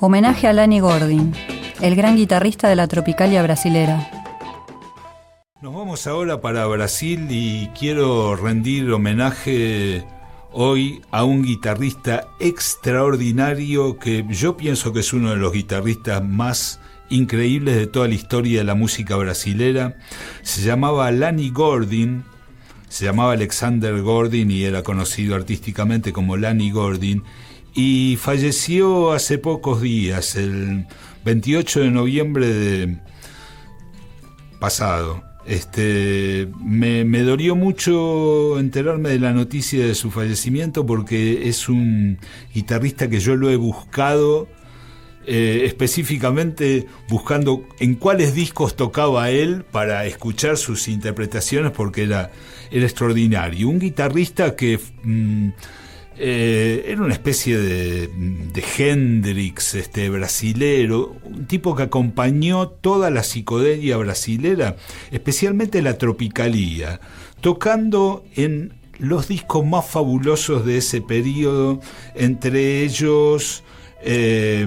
Homenaje a Lani Gordon, el gran guitarrista de la tropicalia brasilera. Nos vamos ahora para Brasil y quiero rendir homenaje hoy a un guitarrista extraordinario que yo pienso que es uno de los guitarristas más increíbles de toda la historia de la música brasilera. Se llamaba Lani Gordon, se llamaba Alexander Gordon y era conocido artísticamente como Lani Gordon y falleció hace pocos días, el 28 de noviembre de pasado. Este, me, dolió mucho enterarme de la noticia de su fallecimiento porque es un guitarrista que yo lo he buscado eh, específicamente buscando en cuáles discos tocaba él para escuchar sus interpretaciones porque era, era extraordinario. Un guitarrista que... Mm, eh, era una especie de, de Hendrix este, brasilero, un tipo que acompañó toda la psicodelia brasilera, especialmente la tropicalía, tocando en los discos más fabulosos de ese periodo, entre ellos eh,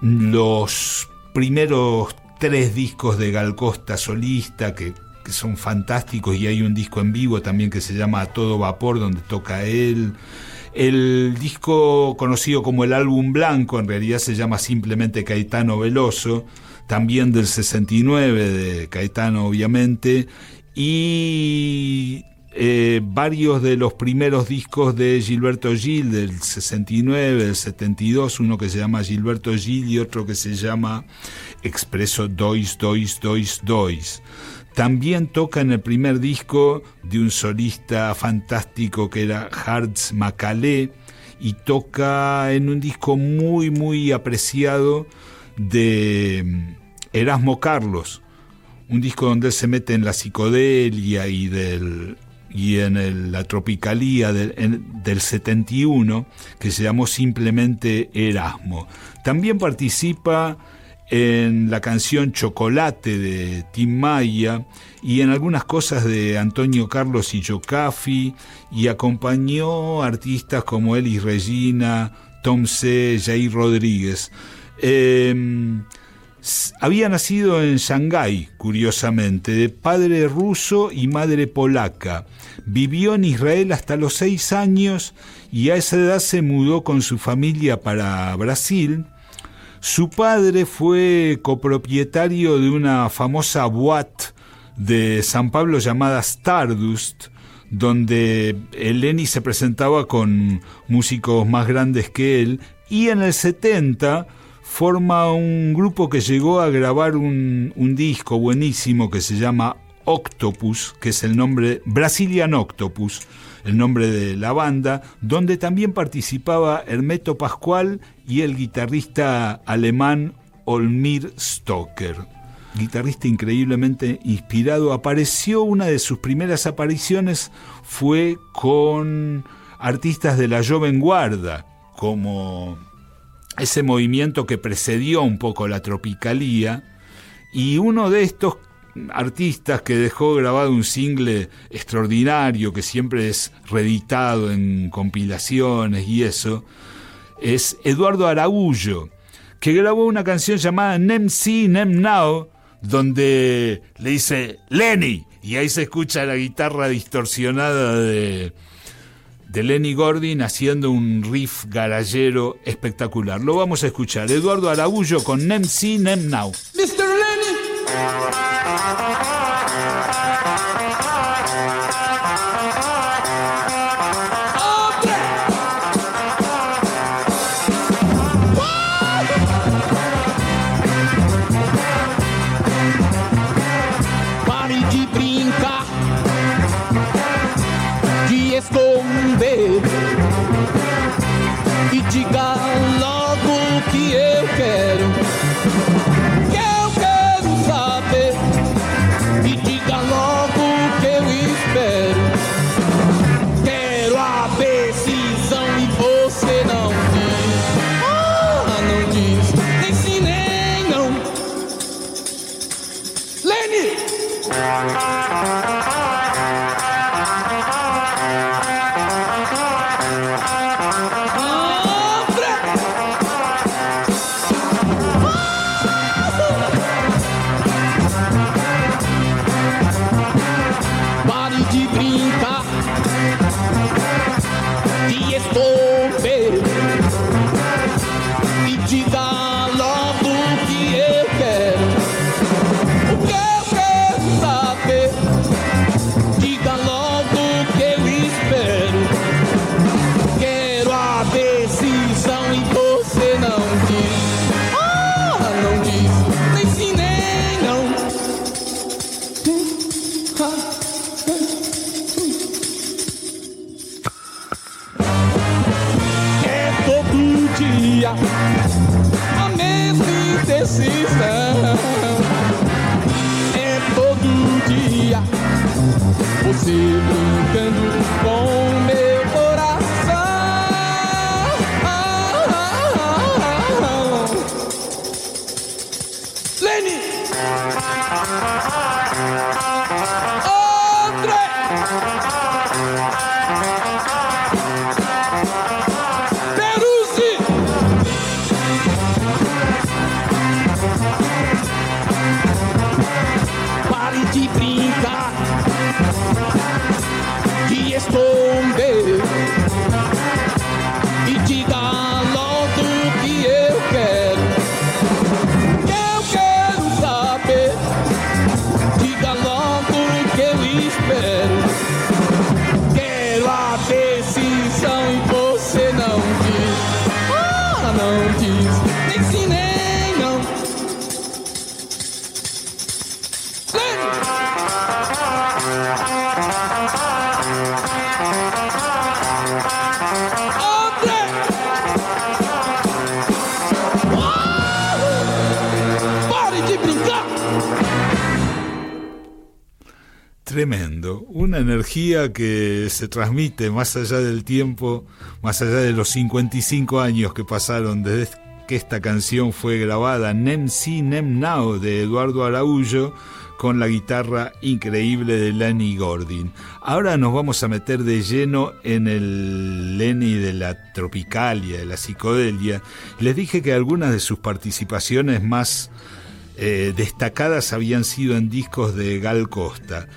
los primeros tres discos de Gal Costa solista que que son fantásticos y hay un disco en vivo también que se llama A Todo Vapor donde toca él. El disco conocido como el álbum blanco en realidad se llama simplemente Caetano Veloso, también del 69 de Caetano obviamente, y eh, varios de los primeros discos de Gilberto Gil del 69, del 72, uno que se llama Gilberto Gil y otro que se llama Expreso Dois, Dois, Dois, Dois. También toca en el primer disco de un solista fantástico que era Hartz Macalé y toca en un disco muy muy apreciado de mm, Erasmo Carlos, un disco donde él se mete en la psicodelia y del y en la tropicalía del, del 71 que se llamó simplemente Erasmo. También participa en la canción Chocolate de Tim Maya y en algunas cosas de Antonio Carlos y Yocafi y acompañó artistas como Elis Regina, Tom C., Jair Rodríguez. Em, había nacido en Shanghái, curiosamente, de padre ruso y madre polaca. Vivió en Israel hasta los seis años y a esa edad se mudó con su familia para Brasil su padre fue copropietario de una famosa boîte de San Pablo llamada Stardust, donde Lenny se presentaba con músicos más grandes que él, y en el 70 forma un grupo que llegó a grabar un, disco buenísimo que se llama Octopus, que es el nombre Brazilian Octopus, el nombre de la banda, donde también participaba Hermeto Pascual y el guitarrista alemán Olmir Stoker. Guitarrista increíblemente inspirado, apareció una de sus primeras apariciones fue con artistas de la Joven Guarda, como ese movimiento que precedió un poco la tropicalía, y uno de estos artistas que dejó grabado un single extraordinario que siempre es reeditado en compilaciones y eso, es Eduardo Araújo, que grabó una canción llamada Nem Si, Nem Now, donde le dice Lenny, y ahí se escucha la guitarra distorsionada de, de Lenny Gordon haciendo un riff garallero espectacular. Lo vamos a escuchar. Eduardo Araújo con Nem Nem Now. Mr. Lenny. eu quero. e Tremendo, una energía que se transmite más allá del tiempo, más allá de los 55 años que pasaron desde que esta canción fue grabada, Nem Si Nem Now de Eduardo Araújo, con la guitarra increíble de Lenny Gordon. Ahora nos vamos a meter de lleno en el Lenny de la tropicalia, de la psicodelia. Les dije que algunas de sus participaciones más eh, destacadas habían sido en discos de Gal Costa.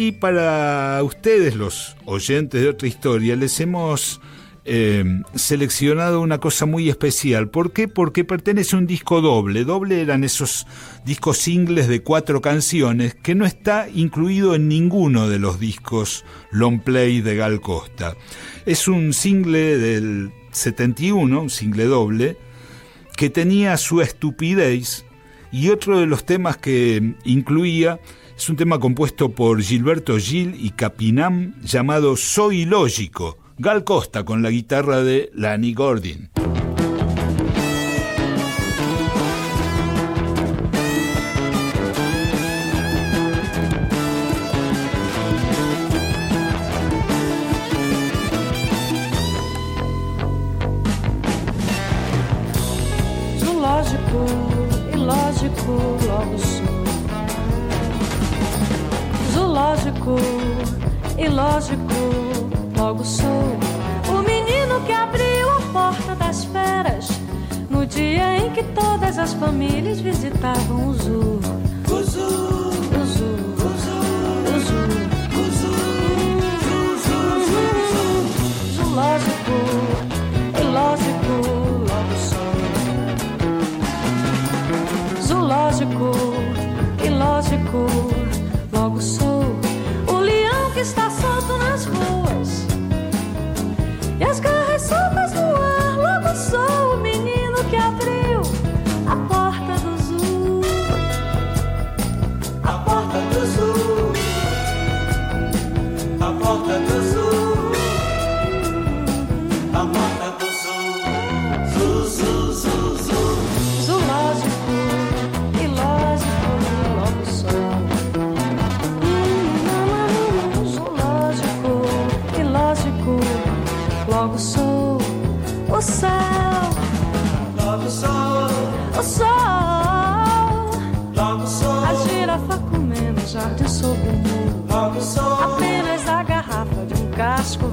Y para ustedes, los oyentes de otra historia, les hemos eh, seleccionado una cosa muy especial. ¿Por qué? Porque pertenece a un disco doble. Doble eran esos discos singles de cuatro canciones que no está incluido en ninguno de los discos long play de Gal Costa. Es un single del 71, un single doble, que tenía su estupidez y otro de los temas que incluía es un tema compuesto por Gilberto Gil y Capinam llamado Soy Lógico. Gal Costa con la guitarra de Lani Gordon. lógico, ilógico, logo sou o menino que abriu a porta das feras no dia em que todas as famílias visitavam o zoo. O zoo. O zoo. O zoo. O zoo. Zoológico, ilógico, logo sou. Zoológico, ilógico, logo sou que está solto nas ruas.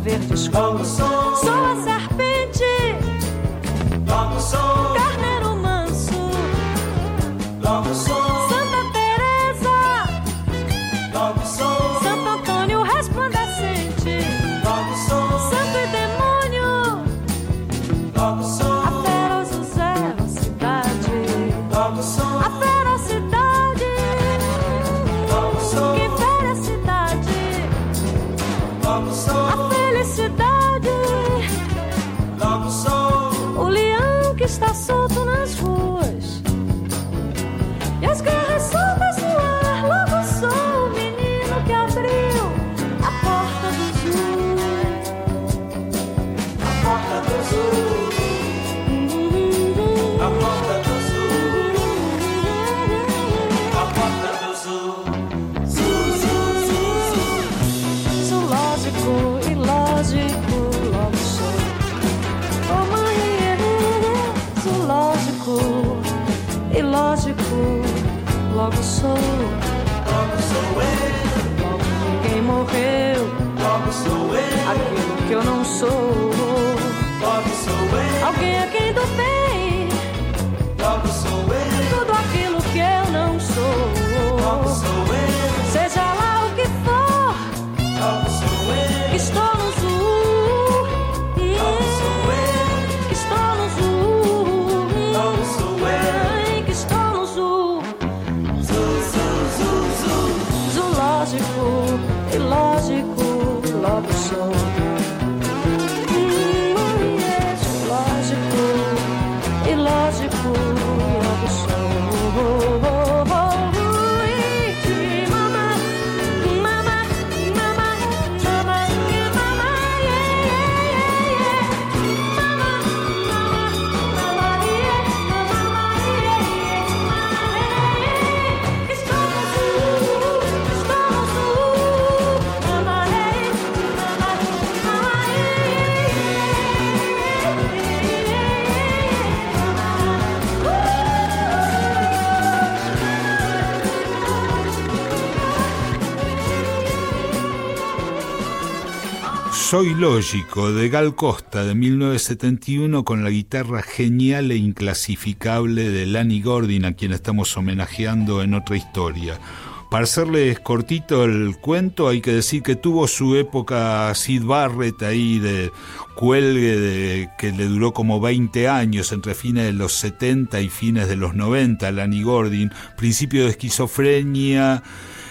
verde escuro. Som. Sou a serpente. Logo sou. Carneiro manso. Logo sou. Santa Teresa. Logo sou. Santo Antônio resplandecente. Logo sou. Santo e demônio. Logo sou. A feroz ferocidade. Logo sou. A ferocidade. Logo sou. Que fere a cidade. Logo sou. kiss about sou. Logo sou eu. Logo ninguém morreu. Logo sou eu. Aquilo que eu não sou. Logo sou eu. Alguém a quem dou bem. Soy Lógico de Gal Costa de 1971 con la guitarra genial e inclasificable de Lanny Gordon a quien estamos homenajeando en otra historia. Para hacerles cortito el cuento hay que decir que tuvo su época Sid Barrett ahí de cuelgue de, que le duró como 20 años entre fines de los 70 y fines de los 90, Lanny Gordon, principio de esquizofrenia,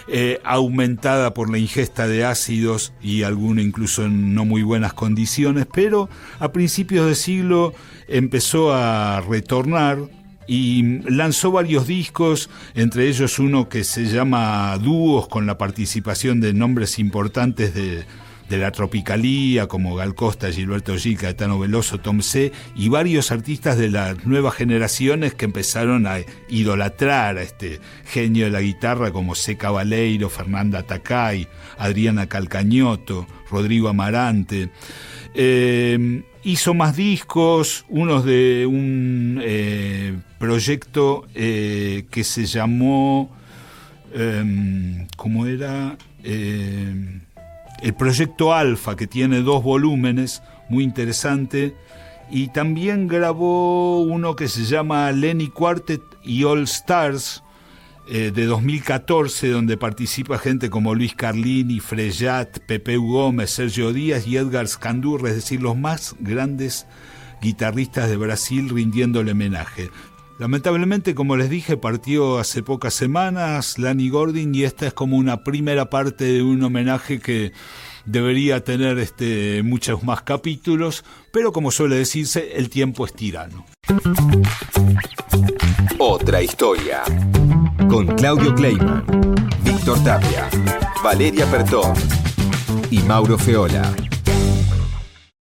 eh, aumentada por la ingesta de ácidos y alguno incluso en no muy buenas condiciones, pero a principios de siglo empezó a retornar y lanzó varios discos, entre ellos uno que se llama Dúos con la participación de nombres importantes de, de la tropicalía como Gal Costa, Gilberto Gil, Caetano Veloso, Tom C y varios artistas de las nuevas generaciones que empezaron a idolatrar a este genio de la guitarra como C. Cabaleiro, Fernanda Takay, Adriana Calcañoto, Rodrigo Amarante. Eh, hizo más discos, unos de un eh, proyecto eh, que se llamó, eh, ¿cómo era? El proyecto Alfa, que tiene dos volúmenes, muy interesante, y también grabó uno que se llama Lenny Quartet y All Stars, eh, de 2014, donde participa gente como Luis Carlini, Freyat, Pepe Gómez, Sergio Díaz y Edgar Scandurra, es decir, los más grandes guitarristas de Brasil rindiéndole homenaje. Lamentablemente, como les dije, partió hace pocas semanas Lani Gordon y esta es como una primera parte de un homenaje que debería tener este, muchos más capítulos, pero como suele decirse, el tiempo es tirano. Otra historia. Con Claudio Kleiman, Víctor Tapia, Valeria Pertón y Mauro Feola.